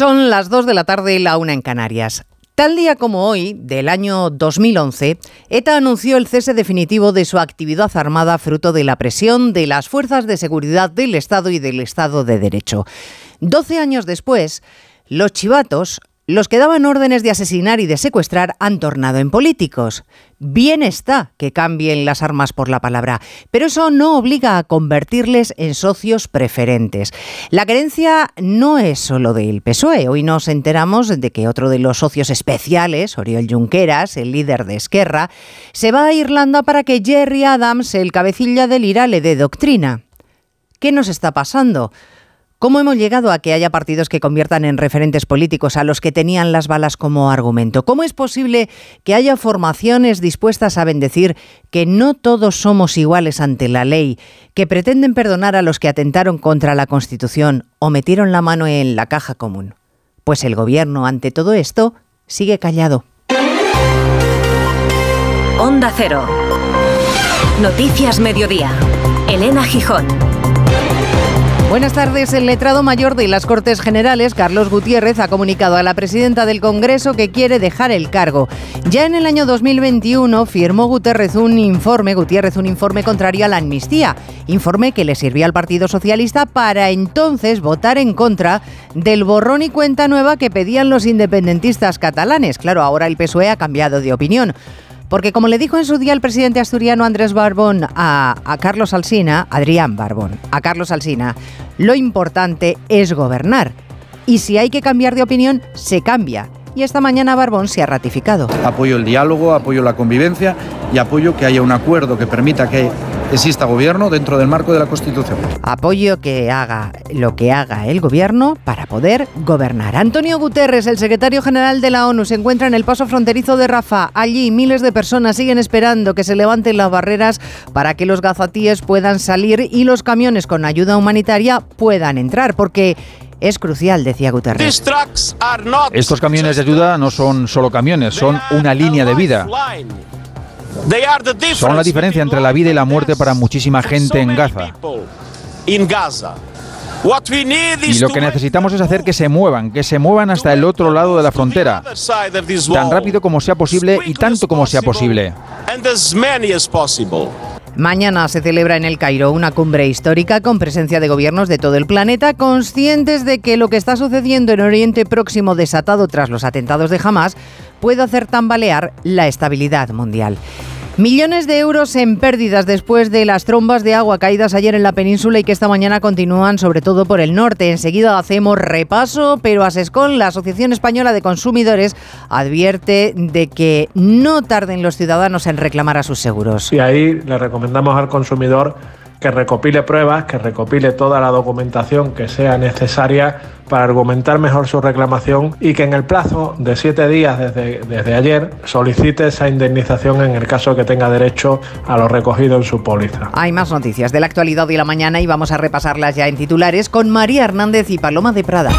Son las 2 de la tarde y la una en Canarias. Tal día como hoy, del año 2011, ETA anunció el cese definitivo de su actividad armada fruto de la presión de las fuerzas de seguridad del Estado y del Estado de Derecho. Doce años después, los chivatos los que daban órdenes de asesinar y de secuestrar han tornado en políticos. Bien está que cambien las armas por la palabra, pero eso no obliga a convertirles en socios preferentes. La creencia no es solo del PSOE. Hoy nos enteramos de que otro de los socios especiales, Oriol Junqueras, el líder de Esquerra, se va a Irlanda para que Jerry Adams, el cabecilla del IRA, le dé doctrina. ¿Qué nos está pasando? ¿Cómo hemos llegado a que haya partidos que conviertan en referentes políticos a los que tenían las balas como argumento? ¿Cómo es posible que haya formaciones dispuestas a bendecir que no todos somos iguales ante la ley, que pretenden perdonar a los que atentaron contra la Constitución o metieron la mano en la caja común? Pues el gobierno ante todo esto sigue callado. Onda Cero. Noticias Mediodía. Elena Gijón. Buenas tardes. El letrado mayor de las Cortes Generales, Carlos Gutiérrez, ha comunicado a la presidenta del Congreso que quiere dejar el cargo. Ya en el año 2021 firmó Gutiérrez un informe, Gutiérrez un informe contrario a la amnistía, informe que le sirvió al Partido Socialista para entonces votar en contra del borrón y cuenta nueva que pedían los independentistas catalanes. Claro, ahora el PSOE ha cambiado de opinión. Porque como le dijo en su día el presidente asturiano Andrés Barbón a, Carlos Alsina, Adrián Barbón, a Carlos Alsina, lo importante es gobernar. Y si hay que cambiar de opinión, se cambia. Y esta mañana Barbón se ha ratificado. Apoyo el diálogo, apoyo la convivencia y apoyo que haya un acuerdo que permita que exista gobierno dentro del marco de la Constitución. Apoyo que haga lo que haga el gobierno para poder gobernar. Antonio Guterres, el secretario general de la ONU, se encuentra en el paso fronterizo de Rafa. Allí miles de personas siguen esperando que se levanten las barreras para que los gazatíes puedan salir y los camiones con ayuda humanitaria puedan entrar, porque es crucial, decía Guterres. Estos camiones de ayuda no son solo camiones, son una línea de vida. Son la diferencia entre la vida y la muerte para muchísima gente en Gaza. Y lo que necesitamos es hacer que se muevan, que se muevan hasta el otro lado de la frontera, tan rápido como sea posible y tanto como sea posible. Mañana se celebra en el Cairo una cumbre histórica con presencia de gobiernos de todo el planeta, conscientes de que lo que está sucediendo en Oriente Próximo desatado tras los atentados de Hamas puede hacer tambalear la estabilidad mundial. Millones de euros en pérdidas después de las trombas de agua caídas ayer en la península y que esta mañana continúan sobre todo por el norte. Enseguida hacemos repaso, pero Asescon, la Asociación Española de Consumidores, advierte de que no tarden los ciudadanos en reclamar a sus seguros. Y ahí le recomendamos al consumidor que recopile pruebas, que recopile toda la documentación que sea necesaria para argumentar mejor su reclamación y que en el plazo de siete días desde, desde ayer solicite esa indemnización en el caso que tenga derecho a lo recogido en su póliza. Hay más noticias de la actualidad de la mañana y vamos a repasarlas ya en titulares con María Hernández y Paloma de Prada.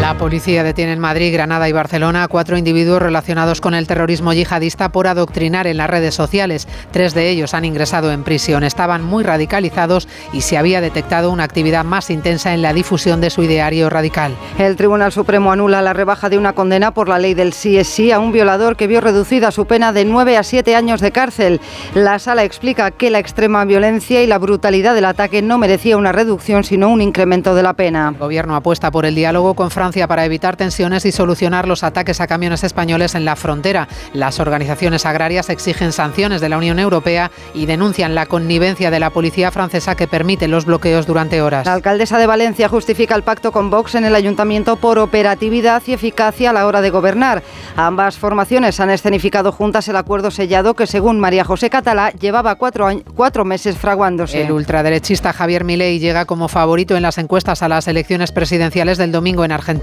La policía detiene en Madrid, Granada y Barcelona a cuatro individuos relacionados con el terrorismo yihadista por adoctrinar en las redes sociales. Tres de ellos han ingresado en prisión. Estaban muy radicalizados y se había detectado una actividad más intensa en la difusión de su ideario radical. El Tribunal Supremo anula la rebaja de una condena por la ley del sí es sí a un violador que vio reducida su pena de nueve a siete años de cárcel. La sala explica que la extrema violencia y la brutalidad del ataque no merecía una reducción, sino un incremento de la pena. El gobierno apuesta por el diálogo con Francia para evitar tensiones y solucionar los ataques a camiones españoles en la frontera. Las organizaciones agrarias exigen sanciones de la Unión Europea y denuncian la connivencia de la policía francesa que permite los bloqueos durante horas. La alcaldesa de Valencia justifica el pacto con Vox en el ayuntamiento por operatividad y eficacia a la hora de gobernar. Ambas formaciones han escenificado juntas el acuerdo sellado que, según María José Catalá, llevaba cuatro, cuatro meses fraguándose. El ultraderechista Javier Milei llega como favorito en las encuestas a las elecciones presidenciales del domingo en Argentina.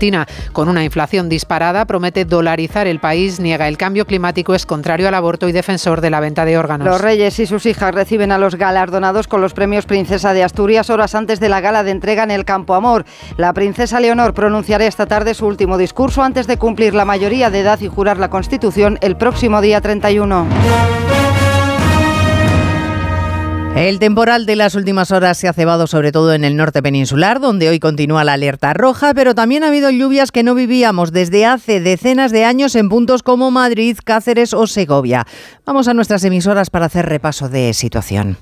Con una inflación disparada, promete dolarizar el país, niega el cambio climático, es contrario al aborto y defensor de la venta de órganos. Los reyes y sus hijas reciben a los galardonados con los premios Princesa de Asturias horas antes de la gala de entrega en el Campo Amor. La princesa Leonor pronunciará esta tarde su último discurso antes de cumplir la mayoría de edad y jurar la Constitución el próximo día 31. El temporal de las últimas horas se ha cebado sobre todo en el norte peninsular, donde hoy continúa la alerta roja, pero también ha habido lluvias que no vivíamos desde hace decenas de años en puntos como Madrid, Cáceres o Segovia. Vamos a nuestras emisoras para hacer repaso de situación.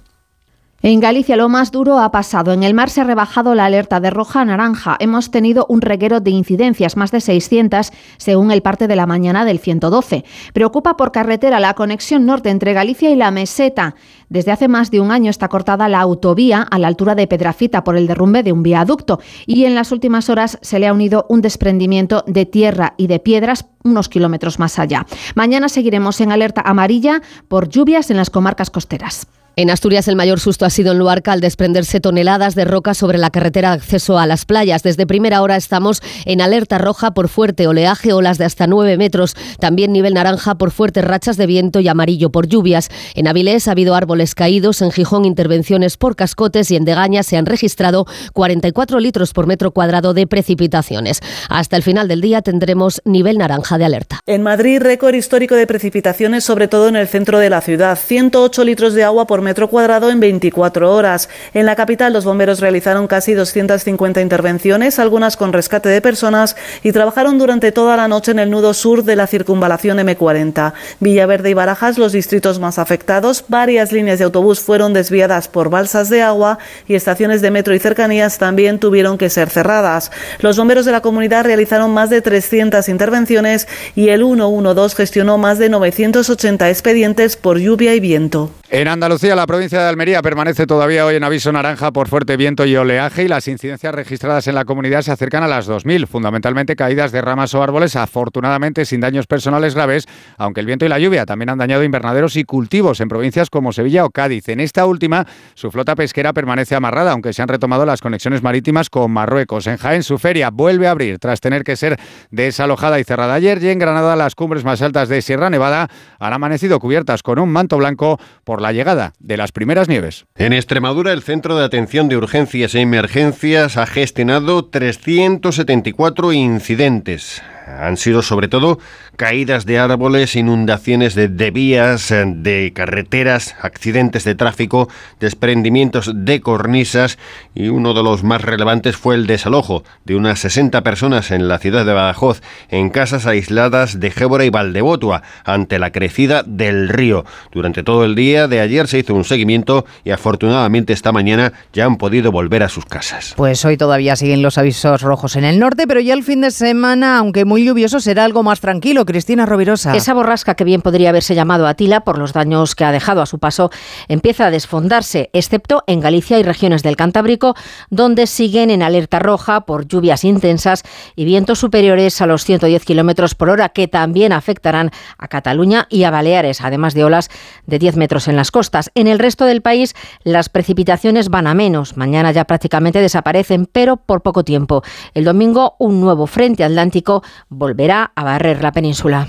En Galicia lo más duro ha pasado. En el mar se ha rebajado la alerta de roja a naranja. Hemos tenido un reguero de incidencias, más de 600, según el parte de la mañana del 112. Preocupa por carretera la conexión norte entre Galicia y la meseta. Desde hace más de un año está cortada la autovía a la altura de Pedrafita por el derrumbe de un viaducto y en las últimas horas se le ha unido un desprendimiento de tierra y de piedras unos kilómetros más allá. Mañana seguiremos en alerta amarilla por lluvias en las comarcas costeras. En Asturias el mayor susto ha sido en Luarca al desprenderse toneladas de roca sobre la carretera de acceso a las playas. Desde primera hora estamos en alerta roja por fuerte oleaje, olas de hasta 9 metros. También nivel naranja por fuertes rachas de viento y amarillo por lluvias. En Avilés ha habido árboles caídos, en Gijón intervenciones por cascotes y en Degaña se han registrado 44 litros por metro cuadrado de precipitaciones. Hasta el final del día tendremos nivel naranja de alerta. En Madrid, récord histórico de precipitaciones, sobre todo en el centro de la ciudad. 108 litros de agua por metro cuadrado en 24 horas. En la capital, los bomberos realizaron casi 250 intervenciones, algunas con rescate de personas, y trabajaron durante toda la noche en el nudo sur de la circunvalación M40. Villaverde y Barajas, los distritos más afectados, varias líneas de autobús fueron desviadas por balsas de agua y estaciones de metro y cercanías también tuvieron que ser cerradas. Los bomberos de la comunidad realizaron más de 300 intervenciones y el 112 gestionó más de 980 expedientes por lluvia y viento. En Andalucía, la provincia de Almería permanece todavía hoy en aviso naranja por fuerte viento y oleaje y las incidencias registradas en la comunidad se acercan a las 2.000, fundamentalmente caídas de ramas o árboles, afortunadamente sin daños personales graves, aunque el viento y la lluvia también han dañado invernaderos y cultivos en provincias como Sevilla o Cádiz. En esta última, su flota pesquera permanece amarrada, aunque se han retomado las conexiones marítimas con Marruecos. En Jaén, su feria vuelve a abrir tras tener que ser desalojada y cerrada ayer y en Granada las cumbres más altas de Sierra Nevada han amanecido cubiertas con un manto blanco por la llegada de las primeras nieves. En Extremadura, el Centro de Atención de Urgencias e Emergencias ha gestionado 374 incidentes han sido sobre todo caídas de árboles, inundaciones de, vías, eh, de carreteras, accidentes de tráfico, desprendimientos de cornisas y uno de los más relevantes fue el desalojo de unas 60 personas en la ciudad de Badajoz en casas aisladas de Gébora y Valdevotua ante la crecida del río. Durante todo el día de ayer se hizo un seguimiento y afortunadamente esta mañana ya han podido volver a sus casas. Pues hoy todavía siguen los avisos rojos en el norte, pero ya el fin de semana, aunque muy lluvioso, será algo más tranquilo. Cristina Rovirosa. Esa borrasca que bien podría haberse llamado Atila por los daños que ha dejado a su paso empieza a desfondarse, excepto en Galicia y regiones del Cantábrico, donde siguen en alerta roja por lluvias intensas y vientos superiores a los 110 kilómetros por hora, que también afectarán a Cataluña y a Baleares, además de olas de 10 metros en las costas. En el resto del país, las precipitaciones van a menos. Mañana ya prácticamente desaparecen, pero por poco tiempo. El domingo, un nuevo frente atlántico volverá a barrer la península.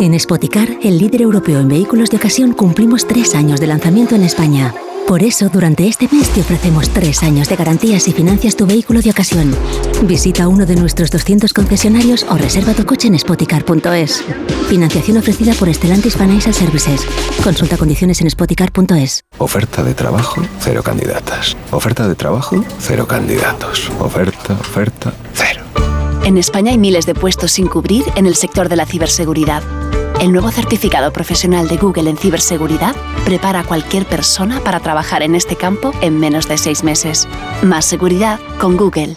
En Spoticar, el líder europeo en vehículos de ocasión, cumplimos tres años de lanzamiento en España. Por eso, durante este mes te ofrecemos tres años de garantías y financias tu vehículo de ocasión. Visita uno de nuestros 200 concesionarios o reserva tu coche en spoticar.es. Financiación ofrecida por Stellantis Financial Services. Consulta condiciones en spoticar.es. Oferta de trabajo, cero candidatas. Oferta de trabajo, cero candidatos. Oferta, oferta, cero. En España hay miles de puestos sin cubrir en el sector de la ciberseguridad. El nuevo certificado profesional de Google en ciberseguridad prepara a cualquier persona para trabajar en este campo en menos de seis meses. Más seguridad con Google.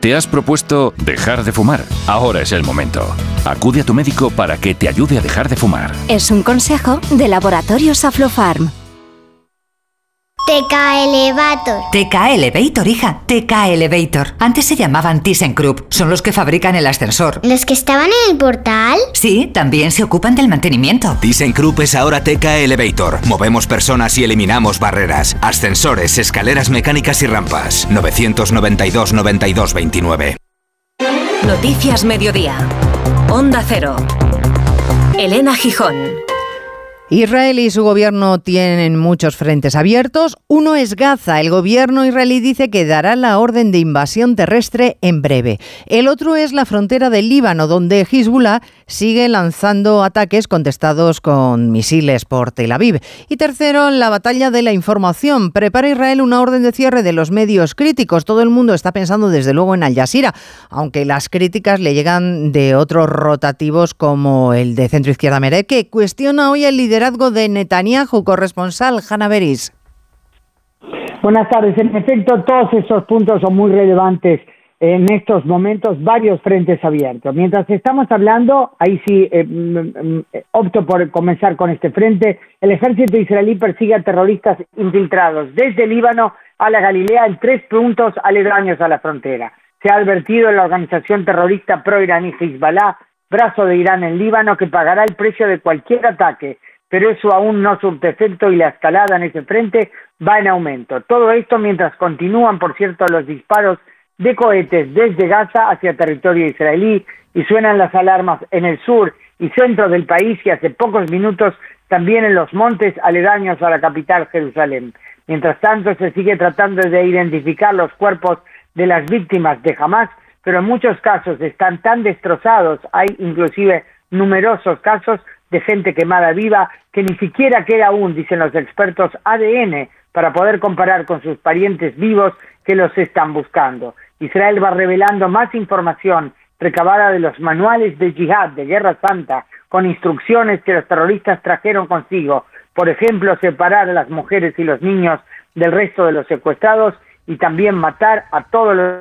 ¿Te has propuesto dejar de fumar? Ahora es el momento. Acude a tu médico para que te ayude a dejar de fumar. Es un consejo de Laboratorios Aflofarm. TK Elevator. TK Elevator, hija. TK Elevator. Antes se llamaban ThyssenKrupp. Son los que fabrican el ascensor. ¿Los que estaban en el portal? Sí, también se ocupan del mantenimiento. ThyssenKrupp es ahora TK Elevator. Movemos personas y eliminamos barreras. Ascensores, escaleras mecánicas y rampas. 992 92 29. Noticias Mediodía. Onda Cero. Elena Gijón. Israel y su gobierno tienen muchos frentes abiertos. Uno es Gaza. El gobierno israelí dice que dará la orden de invasión terrestre en breve. El otro es la frontera del Líbano, donde Hezbollah sigue lanzando ataques contestados con misiles por Tel Aviv. Y tercero, la batalla de la información. Prepara Israel una orden de cierre de los medios críticos. Todo el mundo está pensando desde luego en Al Jazeera, aunque las críticas le llegan de otros rotativos como el de centro izquierda Mere, que cuestiona hoy el liderazgo de Netanyahu, corresponsal Hanna Beris. Buenas tardes. En efecto, todos esos puntos son muy relevantes en estos momentos, varios frentes abiertos. Mientras estamos hablando, ahí sí eh, mm, mm, opto por comenzar con este frente, el ejército israelí persigue a terroristas infiltrados desde Líbano a la Galilea en tres puntos aledaños a la frontera. Se ha advertido en la organización terrorista pro-iraní Hezbollah, brazo de Irán en Líbano, que pagará el precio de cualquier ataque pero eso aún no surte efecto y la escalada en ese frente va en aumento. Todo esto mientras continúan, por cierto, los disparos de cohetes desde Gaza hacia territorio israelí y suenan las alarmas en el sur y centro del país y hace pocos minutos también en los montes aledaños a la capital Jerusalén. Mientras tanto, se sigue tratando de identificar los cuerpos de las víctimas de Hamas, pero en muchos casos están tan destrozados, hay inclusive numerosos casos de gente quemada viva que ni siquiera queda aún, dicen los expertos, ADN para poder comparar con sus parientes vivos que los están buscando. Israel va revelando más información recabada de los manuales de yihad, de guerra santa, con instrucciones que los terroristas trajeron consigo, por ejemplo, separar a las mujeres y los niños del resto de los secuestrados y también matar a todos los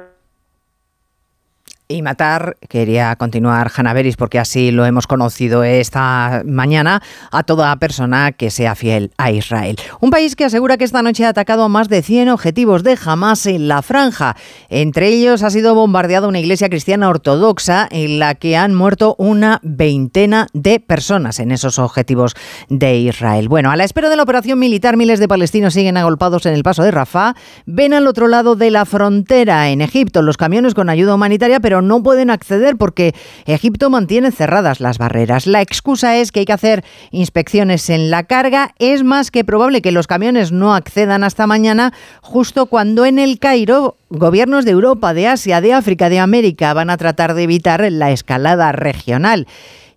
y matar, quería continuar Beris porque así lo hemos conocido esta mañana, a toda persona que sea fiel a Israel. Un país que asegura que esta noche ha atacado a más de 100 objetivos de Hamas en la franja. Entre ellos ha sido bombardeada una iglesia cristiana ortodoxa en la que han muerto una veintena de personas en esos objetivos de Israel. Bueno, a la espera de la operación militar, miles de palestinos siguen agolpados en el paso de Rafah. Ven al otro lado de la frontera, en Egipto, los camiones con ayuda humanitaria, pero no pueden acceder porque Egipto mantiene cerradas las barreras. La excusa es que hay que hacer inspecciones en la carga. Es más que probable que los camiones no accedan hasta mañana, justo cuando en el Cairo gobiernos de Europa, de Asia, de África, de América van a tratar de evitar la escalada regional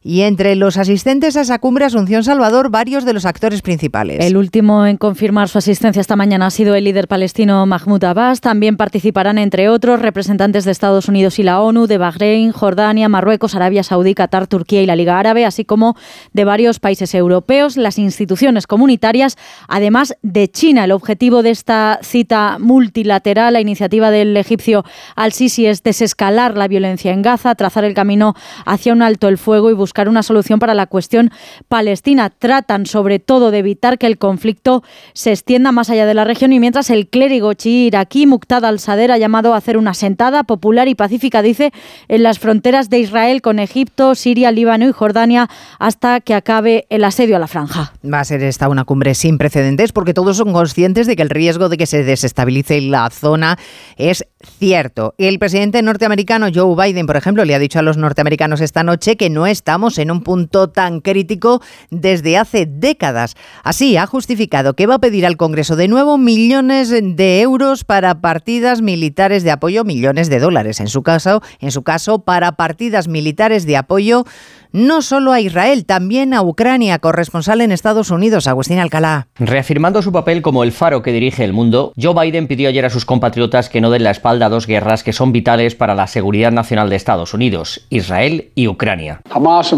y entre los asistentes a esa cumbre Asunción Salvador varios de los actores principales. El último en confirmar su asistencia esta mañana ha sido el líder palestino Mahmoud Abbas. También participarán, entre otros, representantes de Estados Unidos y la ONU, de Bahrein, Jordania, Marruecos, Arabia Saudí, Qatar, Turquía y la Liga Árabe, así como de varios países europeos, las instituciones comunitarias, además de China. El objetivo de esta cita multilateral, la iniciativa del egipcio Al-Sisi, es desescalar la violencia en Gaza, trazar el camino hacia un alto el fuego y buscar buscar una solución para la cuestión palestina. Tratan sobre todo de evitar que el conflicto se extienda más allá de la región y mientras el clérigo chií iraquí Muqtada al-Sadr ha llamado a hacer una sentada popular y pacífica, dice, en las fronteras de Israel con Egipto, Siria, Líbano y Jordania hasta que acabe el asedio a la franja. Va a ser esta una cumbre sin precedentes porque todos son conscientes de que el riesgo de que se desestabilice la zona es cierto. El presidente norteamericano Joe Biden, por ejemplo, le ha dicho a los norteamericanos esta noche que no estamos en un punto tan crítico desde hace décadas. Así, ha justificado que va a pedir al Congreso de nuevo millones de euros para partidas militares de apoyo, millones de dólares en su caso, en su caso para partidas militares de apoyo no solo a Israel, también a Ucrania, corresponsal en Estados Unidos, Agustín Alcalá. Reafirmando su papel como el faro que dirige el mundo, Joe Biden pidió ayer a sus compatriotas que no den la espalda a dos guerras que son vitales para la seguridad nacional de Estados Unidos, Israel y Ucrania. Hamas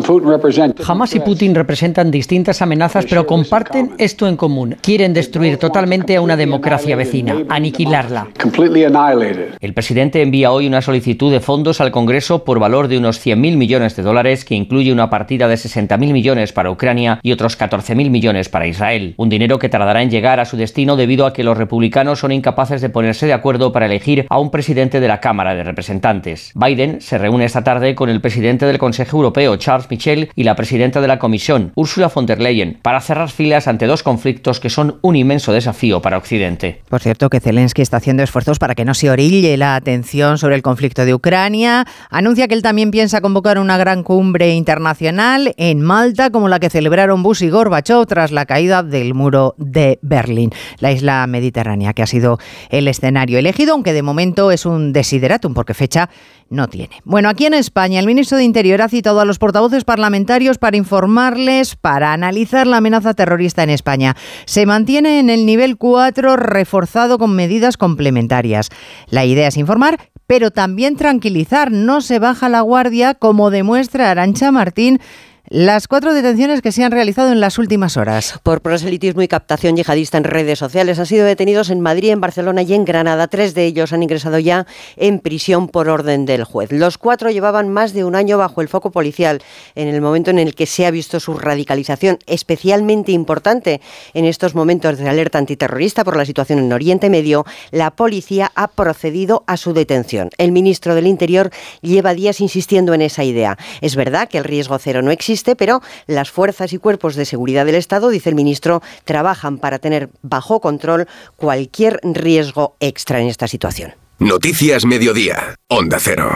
Hamas y Putin representan distintas amenazas, pero comparten esto en común. Quieren destruir totalmente a una democracia vecina, aniquilarla. El presidente envía hoy una solicitud de fondos al Congreso por valor de unos 100.000 millones de dólares, que incluye una partida de 60.000 millones para Ucrania y otros 14.000 millones para Israel. Un dinero que tardará en llegar a su destino debido a que los republicanos son incapaces de ponerse de acuerdo para elegir a un presidente de la Cámara de Representantes. Biden se reúne esta tarde con el presidente del Consejo Europeo, Charles Michel, y la presidenta de la Comisión, Ursula von der Leyen, para cerrar filas ante dos conflictos que son un inmenso desafío para Occidente. Por cierto, que Zelensky está haciendo esfuerzos para que no se orille la atención sobre el conflicto de Ucrania. Anuncia que él también piensa convocar una gran cumbre internacional en Malta, como la que celebraron Bush y Gorbachev tras la caída del muro de Berlín, la isla mediterránea, que ha sido el escenario elegido, aunque de momento es un desideratum, porque fecha no tiene. Bueno, aquí en España, el ministro de Interior ha citado a los portavoces parlamentarios para informarles, para analizar la amenaza terrorista en España. Se mantiene en el nivel 4, reforzado con medidas complementarias. La idea es informar, pero también tranquilizar. No se baja la guardia, como demuestra Arancha Martín las cuatro detenciones que se han realizado en las últimas horas. Por proselitismo y captación yihadista en redes sociales han sido detenidos en Madrid, en Barcelona y en Granada. Tres de ellos han ingresado ya en prisión por orden del juez. Los cuatro llevaban más de un año bajo el foco policial en el momento en el que se ha visto su radicalización, especialmente importante en estos momentos de alerta antiterrorista por la situación en Oriente Medio. La policía ha procedido a su detención. El ministro del Interior lleva días insistiendo en esa idea. Es verdad que el riesgo cero no existe pero las fuerzas y cuerpos de seguridad del Estado, dice el ministro, trabajan para tener bajo control cualquier riesgo extra en esta situación. Noticias Mediodía, Onda Cero.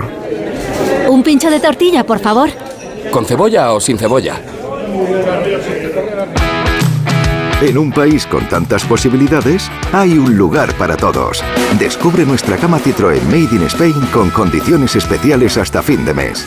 Un pincho de tortilla, por favor. ¿Con cebolla o sin cebolla? En un país con tantas posibilidades, hay un lugar para todos. Descubre nuestra cama Citroën Made in Spain con condiciones especiales hasta fin de mes.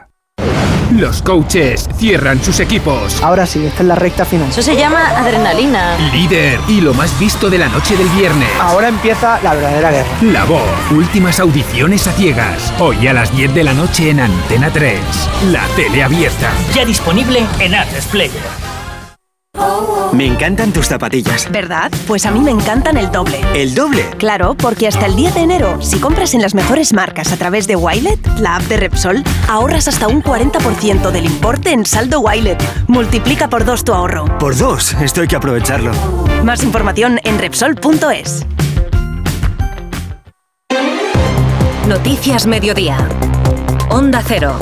Los coaches cierran sus equipos. Ahora sí, esta es la recta final. Eso se llama adrenalina. Líder y lo más visto de la noche del viernes. Ahora empieza la verdadera guerra. La voz. Últimas audiciones a ciegas. Hoy a las 10 de la noche en Antena 3. La tele abierta. Ya disponible en Atresplayer. Me encantan tus zapatillas. ¿Verdad? Pues a mí me encantan el doble. ¿El doble? Claro, porque hasta el 10 de enero, si compras en las mejores marcas a través de Wilet, la app de Repsol, ahorras hasta un 40% del importe en saldo Wilet. Multiplica por dos tu ahorro. Por dos, esto hay que aprovecharlo. Más información en Repsol.es. Noticias Mediodía. Onda Cero.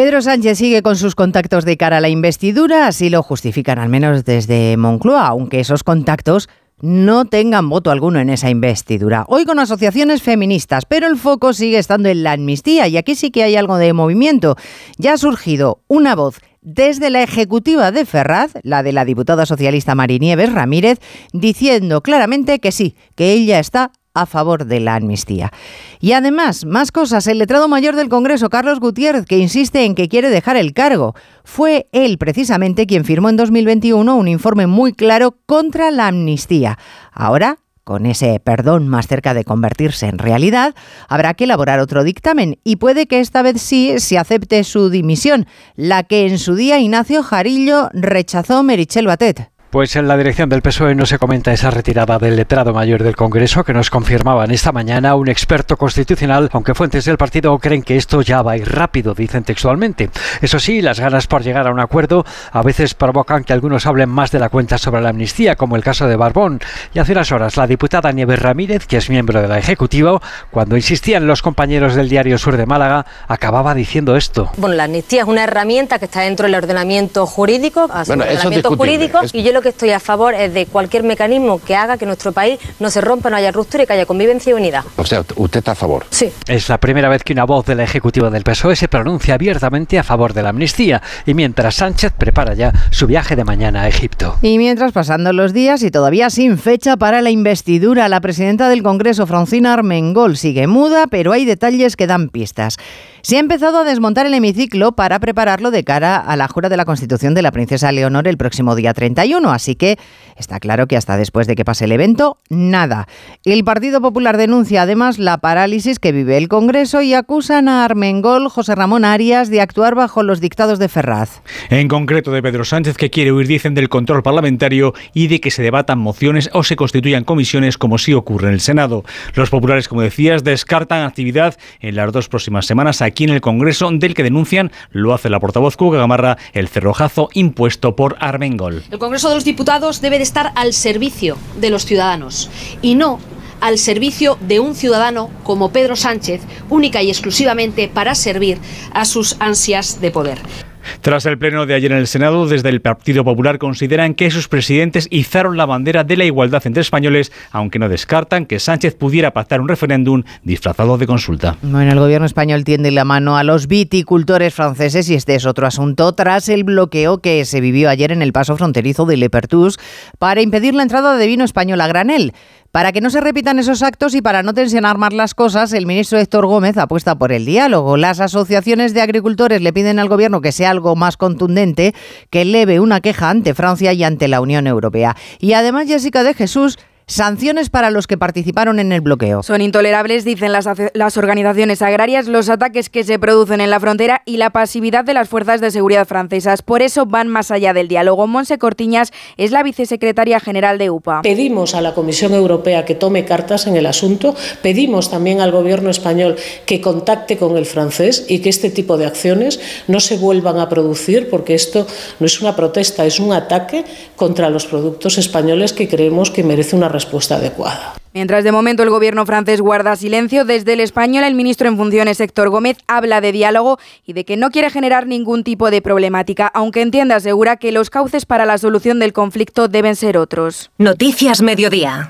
Pedro Sánchez sigue con sus contactos de cara a la investidura, así lo justifican al menos desde Moncloa, aunque esos contactos no tengan voto alguno en esa investidura. Hoy con asociaciones feministas, pero el foco sigue estando en la amnistía y aquí sí que hay algo de movimiento. Ya ha surgido una voz desde la ejecutiva de Ferraz, la de la diputada socialista Marinieves Ramírez, diciendo claramente que sí, que ella está a favor de la amnistía. Y además, más cosas, el letrado mayor del Congreso, Carlos Gutiérrez, que insiste en que quiere dejar el cargo. Fue él precisamente quien firmó en 2021 un informe muy claro contra la amnistía. Ahora con ese perdón más cerca de convertirse en realidad, habrá que elaborar otro dictamen y puede que esta vez sí se acepte su dimisión, la que en su día Ignacio Jarillo rechazó Merichel Batet. Pues en la dirección del PSOE no se comenta esa retirada del letrado mayor del Congreso que nos confirmaban esta mañana un experto constitucional, aunque fuentes del partido creen que esto ya va a ir rápido, dicen textualmente. Eso sí, las ganas por llegar a un acuerdo a veces provocan que algunos hablen más de la cuenta sobre la amnistía, como el caso de Barbón. Y hace unas horas la diputada Nieves Ramírez, que es miembro de la Ejecutiva, cuando insistían los compañeros del Diario Sur de Málaga, acababa diciendo esto. Bueno, la amnistía es una herramienta que está dentro del ordenamiento jurídico, bueno, ordenamiento jurídico, y yo lo lo que estoy a favor es de cualquier mecanismo que haga que nuestro país no se rompa, no haya ruptura y que haya convivencia y unidad. O sea, usted está a favor. Sí. Es la primera vez que una voz del Ejecutivo del PSOE se pronuncia abiertamente a favor de la amnistía y mientras Sánchez prepara ya su viaje de mañana a Egipto. Y mientras pasando los días y todavía sin fecha para la investidura, la presidenta del Congreso, Francina Armengol, sigue muda, pero hay detalles que dan pistas. Se ha empezado a desmontar el hemiciclo para prepararlo de cara a la jura de la Constitución de la princesa Leonor el próximo día 31, así que está claro que hasta después de que pase el evento, nada. El Partido Popular denuncia además la parálisis que vive el Congreso y acusan a Armengol, José Ramón Arias, de actuar bajo los dictados de Ferraz. En concreto de Pedro Sánchez, que quiere huir, dicen, del control parlamentario y de que se debatan mociones o se constituyan comisiones como sí ocurre en el Senado. Los populares, como decías, descartan actividad en las dos próximas semanas aquí en el Congreso, del que denuncian, lo hace la portavoz Cuca Gamarra, el cerrojazo impuesto por Armengol. El Congreso de los Diputados debe de estar al servicio de los ciudadanos y no al servicio de un ciudadano como Pedro Sánchez, única y exclusivamente para servir a sus ansias de poder. Tras el pleno de ayer en el Senado, desde el Partido Popular consideran que sus presidentes izaron la bandera de la igualdad entre españoles, aunque no descartan que Sánchez pudiera pactar un referéndum disfrazado de consulta. Bueno, el gobierno español tiende la mano a los viticultores franceses y este es otro asunto tras el bloqueo que se vivió ayer en el paso fronterizo de Le Pertus para impedir la entrada de vino español a granel. Para que no se repitan esos actos y para no tensionar más las cosas, el ministro Héctor Gómez apuesta por el diálogo. Las asociaciones de agricultores le piden al gobierno que sea algo más contundente, que eleve una queja ante Francia y ante la Unión Europea. Y además, Jessica de Jesús Sanciones para los que participaron en el bloqueo. Son intolerables, dicen las, las, organizaciones agrarias, los ataques que se producen en la frontera y la pasividad de las fuerzas de seguridad francesas. Por eso van más allá del diálogo. Monse Cortiñas es la vicesecretaria general de UPA. Pedimos a la Comisión Europea que tome cartas en el asunto. Pedimos también al Gobierno español que contacte con el francés y que este tipo de acciones no se vuelvan a producir porque esto no es una protesta, es un ataque contra los productos españoles que creemos que merece una respuesta respuesta adecuada. Mientras de momento el gobierno francés guarda silencio, desde el español el ministro en funciones Héctor Gómez habla de diálogo y de que no quiere generar ningún tipo de problemática, aunque entienda, asegura que los cauces para la solución del conflicto deben ser otros. Noticias Mediodía.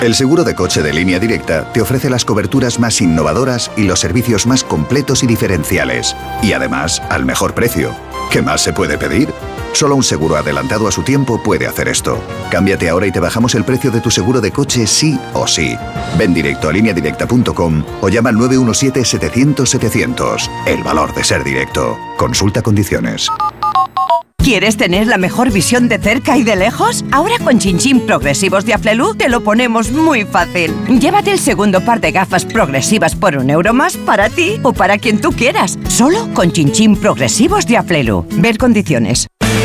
El seguro de coche de línea directa te ofrece las coberturas más innovadoras y los servicios más completos y diferenciales. Y además, al mejor precio. ¿Qué más se puede pedir? Solo un seguro adelantado a su tiempo puede hacer esto. Cámbiate ahora y te bajamos el precio de tu seguro de coche sí o sí. Ven directo a lineadirecta.com o llama al 917-700-700. El valor de ser directo. Consulta condiciones. ¿Quieres tener la mejor visión de cerca y de lejos? Ahora con Chinchín Progresivos de Aflelu te lo ponemos muy fácil. Llévate el segundo par de gafas progresivas por un euro más para ti o para quien tú quieras. Solo con Chinchín Progresivos de Aflelu. Ver condiciones.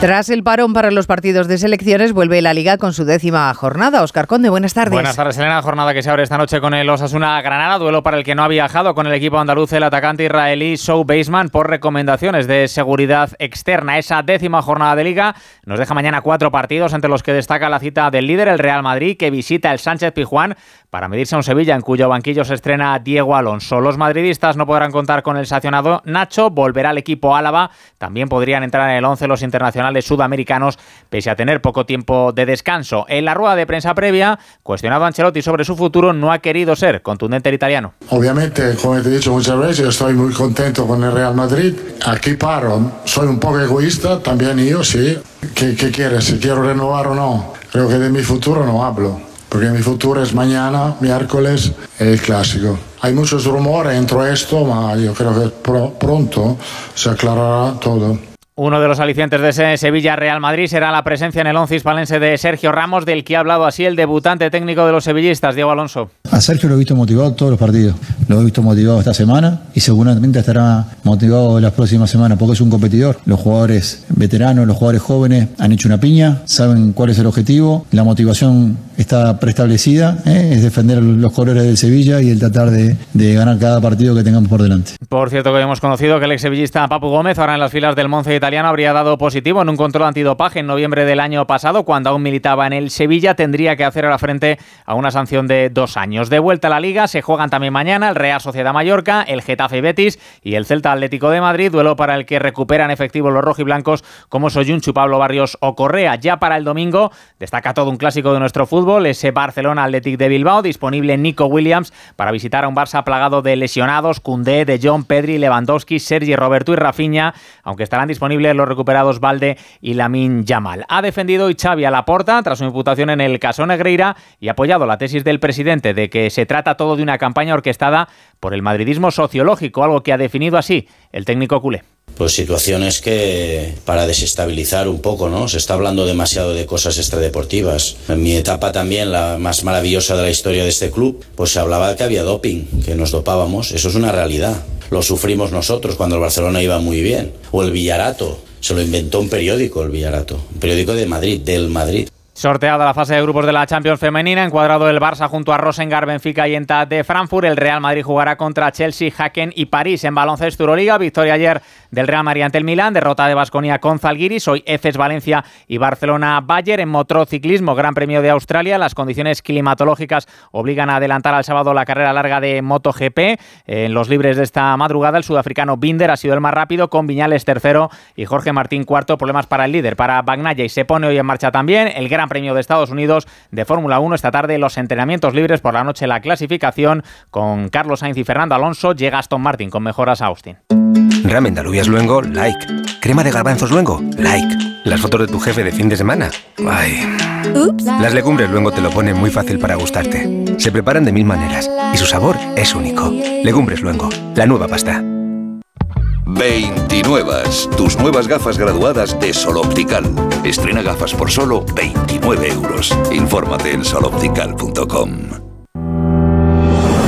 Tras el parón para los partidos de selecciones, vuelve la Liga con su décima jornada. Oscar Conde, buenas tardes. Buenas tardes, Elena. Jornada que se abre esta noche con el Osasuna Granada, duelo para el que no ha viajado con el equipo andaluz el atacante israelí Show Baseman por recomendaciones de seguridad externa. Esa décima jornada de Liga nos deja mañana cuatro partidos, entre los que destaca la cita del líder, el Real Madrid, que visita el Sánchez Pijuán para medirse a un Sevilla en cuyo banquillo se estrena Diego Alonso. Los madridistas no podrán contar con el sancionado Nacho, volverá al equipo Álava. También podrían entrar en el 11 los internacionales sudamericanos, pese a tener poco tiempo de descanso. En la rueda de prensa previa, cuestionado Ancelotti sobre su futuro, no ha querido ser contundente el italiano. Obviamente, como te he dicho muchas veces, estoy muy contento con el Real Madrid. Aquí paro, soy un poco egoísta, también yo, sí. ¿Qué, qué quieres? Si quiero renovar o no. Creo que de mi futuro no hablo porque mi futuro es mañana, miércoles, el clásico. Hay muchos rumores entre esto, pero yo creo que pro pronto se aclarará todo. Uno de los alicientes de ese Sevilla-Real Madrid será la presencia en el once hispalense de Sergio Ramos, del que ha hablado así el debutante técnico de los sevillistas, Diego Alonso. A Sergio lo he visto motivado todos los partidos. Lo he visto motivado esta semana y seguramente estará motivado las próximas semanas porque es un competidor. Los jugadores veteranos, los jugadores jóvenes han hecho una piña, saben cuál es el objetivo, la motivación está preestablecida, ¿eh? es defender los colores del Sevilla y el tratar de, de, ganar cada partido que tengamos por delante. Por cierto que hemos conocido que el ex sevillista Papu Gómez, ahora en las filas del Monce italiano, habría dado positivo en un control antidopaje en noviembre del año pasado, cuando aún militaba en el Sevilla, tendría que hacer ahora frente a una sanción de dos años. De vuelta a la liga, se juegan también mañana el Real Sociedad Mallorca, el Getafe Betis y el Celta Atlético de Madrid, duelo para el que recuperan efectivo los rojiblancos como Soyunchu, Pablo Barrios o Correa. Ya para el domingo destaca todo un clásico de nuestro fútbol, ese Barcelona Athletic de Bilbao, disponible Nico Williams para visitar a un Barça plagado de lesionados, Cundé, De Jong, Pedri, Lewandowski, Sergi Roberto y Rafinha, aunque estarán disponibles los recuperados Valde y Lamin Yamal. Ha defendido hoy Xavi a la porta tras su imputación en el caso Negreira y ha apoyado la tesis del presidente de que se trata todo de una campaña orquestada por el madridismo sociológico, algo que ha definido así el técnico culé. Pues situaciones que para desestabilizar un poco, ¿no? Se está hablando demasiado de cosas extradeportivas. En mi etapa también, la más maravillosa de la historia de este club, pues se hablaba que había doping, que nos dopábamos. Eso es una realidad. Lo sufrimos nosotros cuando el Barcelona iba muy bien. O el Villarato. Se lo inventó un periódico, el Villarato. Un periódico de Madrid, del Madrid. Sorteada la fase de grupos de la Champions femenina, encuadrado el Barça junto a Rosengar, Benfica y Entad de Frankfurt. El Real Madrid jugará contra Chelsea, Haken y París en baloncesto Euroliga. Victoria ayer del Real Madrid ante el Milán, derrota de Basconia con Zalgiris. Hoy Efes Valencia y Barcelona Bayer en motociclismo, Gran Premio de Australia. Las condiciones climatológicas obligan a adelantar al sábado la carrera larga de MotoGP. En los libres de esta madrugada, el sudafricano Binder ha sido el más rápido, con Viñales tercero y Jorge Martín cuarto. Problemas para el líder, para Bagnaya y se pone hoy en marcha también el Gran Premio de Estados Unidos de Fórmula 1. Esta tarde los entrenamientos libres por la noche la clasificación con Carlos Sainz y Fernando Alonso. Llega Aston Martin con mejoras a Austin. Ramen de alubias luengo, like. Crema de garbanzos luengo, like. Las fotos de tu jefe de fin de semana, ay. Las legumbres luengo te lo ponen muy fácil para gustarte. Se preparan de mil maneras y su sabor es único. Legumbres luengo, la nueva pasta. 29. Tus nuevas gafas graduadas de Sol Optical. Estrena gafas por solo 29 euros. Infórmate en soloptical.com.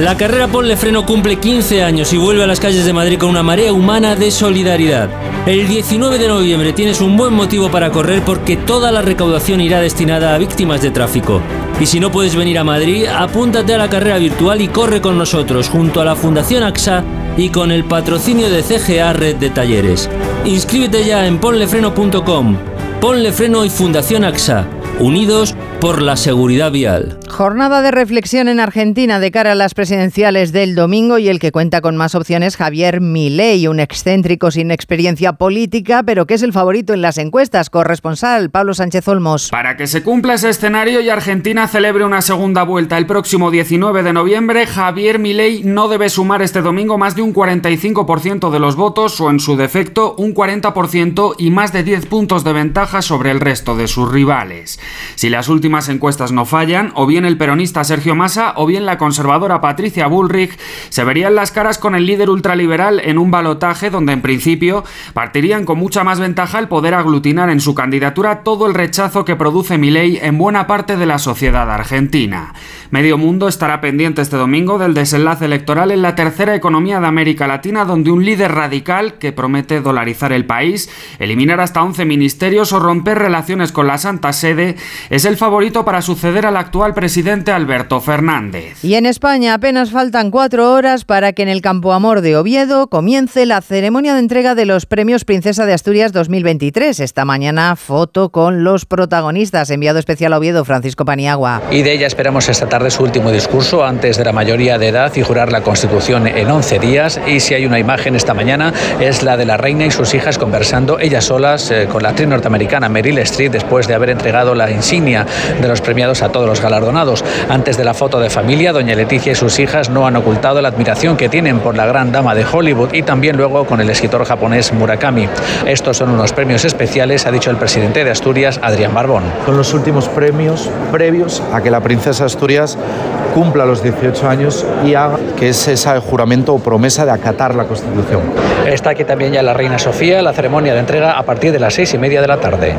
La carrera Ponle Freno cumple 15 años y vuelve a las calles de Madrid con una marea humana de solidaridad. El 19 de noviembre tienes un buen motivo para correr porque toda la recaudación irá destinada a víctimas de tráfico. Y si no puedes venir a Madrid, apúntate a la carrera virtual y corre con nosotros junto a la Fundación AXA y con el patrocinio de CGA Red de Talleres. Inscríbete ya en ponlefreno.com. Ponle Freno y Fundación AXA, unidos por la seguridad vial. Jornada de reflexión en Argentina de cara a las presidenciales del domingo y el que cuenta con más opciones Javier Milei, un excéntrico sin experiencia política, pero que es el favorito en las encuestas. Corresponsal Pablo Sánchez Olmos. Para que se cumpla ese escenario y Argentina celebre una segunda vuelta el próximo 19 de noviembre, Javier Milei no debe sumar este domingo más de un 45% de los votos o en su defecto un 40% y más de 10 puntos de ventaja sobre el resto de sus rivales. Si las últimas encuestas no fallan, o bien el peronista Sergio Massa o bien la conservadora Patricia Bullrich se verían las caras con el líder ultraliberal en un balotaje donde en principio partirían con mucha más ventaja el poder aglutinar en su candidatura todo el rechazo que produce Milei en buena parte de la sociedad argentina. Medio mundo estará pendiente este domingo del desenlace electoral en la tercera economía de América Latina donde un líder radical que promete dolarizar el país, eliminar hasta 11 ministerios o romper relaciones con la Santa Sede es el favorito para suceder al actual presidente Alberto Fernández. Y en España apenas faltan cuatro horas para que en el Campo Amor de Oviedo comience la ceremonia de entrega de los premios Princesa de Asturias 2023. Esta mañana foto con los protagonistas. Enviado especial a Oviedo, Francisco Paniagua. Y de ella esperamos esta tarde su último discurso antes de la mayoría de edad y jurar la Constitución en 11 días. Y si hay una imagen esta mañana es la de la reina y sus hijas conversando ellas solas eh, con la actriz norteamericana Meryl Streep después de haber entregado la insignia de los premiados a todos los galardonados. Antes de la foto de familia, doña Leticia y sus hijas no han ocultado la admiración que tienen por la gran dama de Hollywood y también luego con el escritor japonés Murakami. Estos son unos premios especiales, ha dicho el presidente de Asturias, Adrián Barbón. Son los últimos premios previos a que la princesa Asturias cumpla los 18 años y haga que es ese juramento o promesa de acatar la Constitución. Está aquí también ya la reina Sofía, la ceremonia de entrega a partir de las seis y media de la tarde.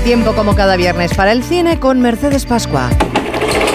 Y tiempo como cada viernes para el cine con Mercedes Pascua.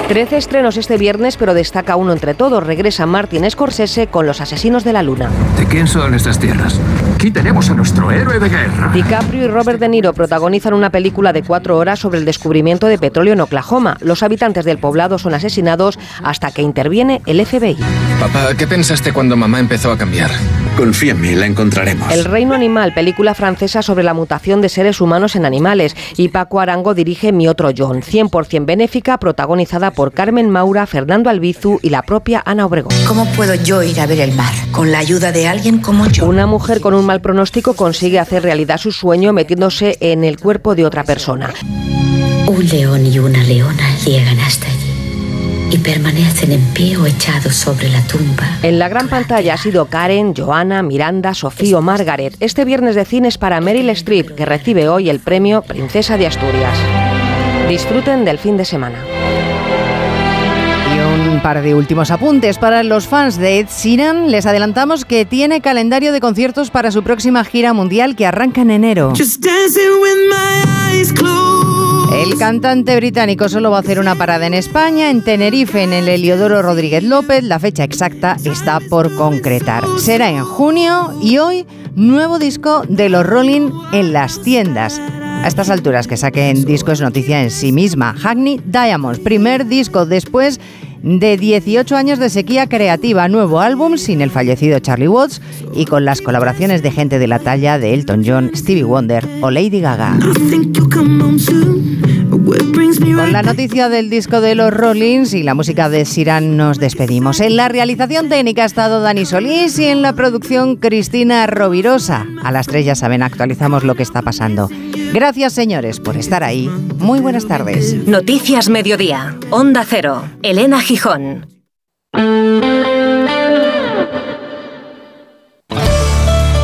Trece estrenos este viernes, pero destaca uno entre todos. Regresa Martin Scorsese con Los Asesinos de la Luna. ¿De quién son estas tierras? Aquí tenemos a nuestro héroe de guerra. DiCaprio y Robert De Niro protagonizan una película de cuatro horas sobre el descubrimiento de petróleo en Oklahoma. Los habitantes del poblado son asesinados hasta que interviene el FBI. Papá, ¿qué pensaste cuando mamá empezó a cambiar? Confía en mí, la encontraremos. El Reino Animal, película francesa sobre la mutación de seres humanos en animales. Y Paco Arango dirige Mi Otro John, 100% benéfica, protagonizada por Carmen Maura, Fernando Albizu y la propia Ana Obregón. ¿Cómo puedo yo ir a ver el mar? Con la ayuda de alguien como yo. Una mujer con un mal pronóstico consigue hacer realidad su sueño metiéndose en el cuerpo de otra persona. Un león y una leona llegan hasta allí y permanecen en pie o echados sobre la tumba. En la gran pantalla ha sido Karen, Joana, Miranda, Sofía o Margaret. Este viernes de cine es para Meryl Streep, que recibe hoy el premio Princesa de Asturias. Disfruten del fin de semana. Par de últimos apuntes para los fans de Ed Sheeran. Les adelantamos que tiene calendario de conciertos para su próxima gira mundial que arranca en enero. El cantante británico solo va a hacer una parada en España, en Tenerife, en el Heliodoro Rodríguez López. La fecha exacta está por concretar. Será en junio y hoy nuevo disco de los Rolling en las tiendas. A estas alturas que saquen disco es noticia en sí misma. Hackney Diamonds, primer disco después de 18 años de sequía creativa, nuevo álbum sin el fallecido Charlie Watts y con las colaboraciones de gente de la talla de Elton John, Stevie Wonder o Lady Gaga. Con la noticia del disco de los Rollins y la música de Siran nos despedimos. En la realización técnica ha estado Dani Solís y en la producción Cristina Rovirosa. A las tres ya saben, actualizamos lo que está pasando. Gracias señores por estar ahí. Muy buenas tardes. Noticias Mediodía. Onda Cero. Elena Gijón.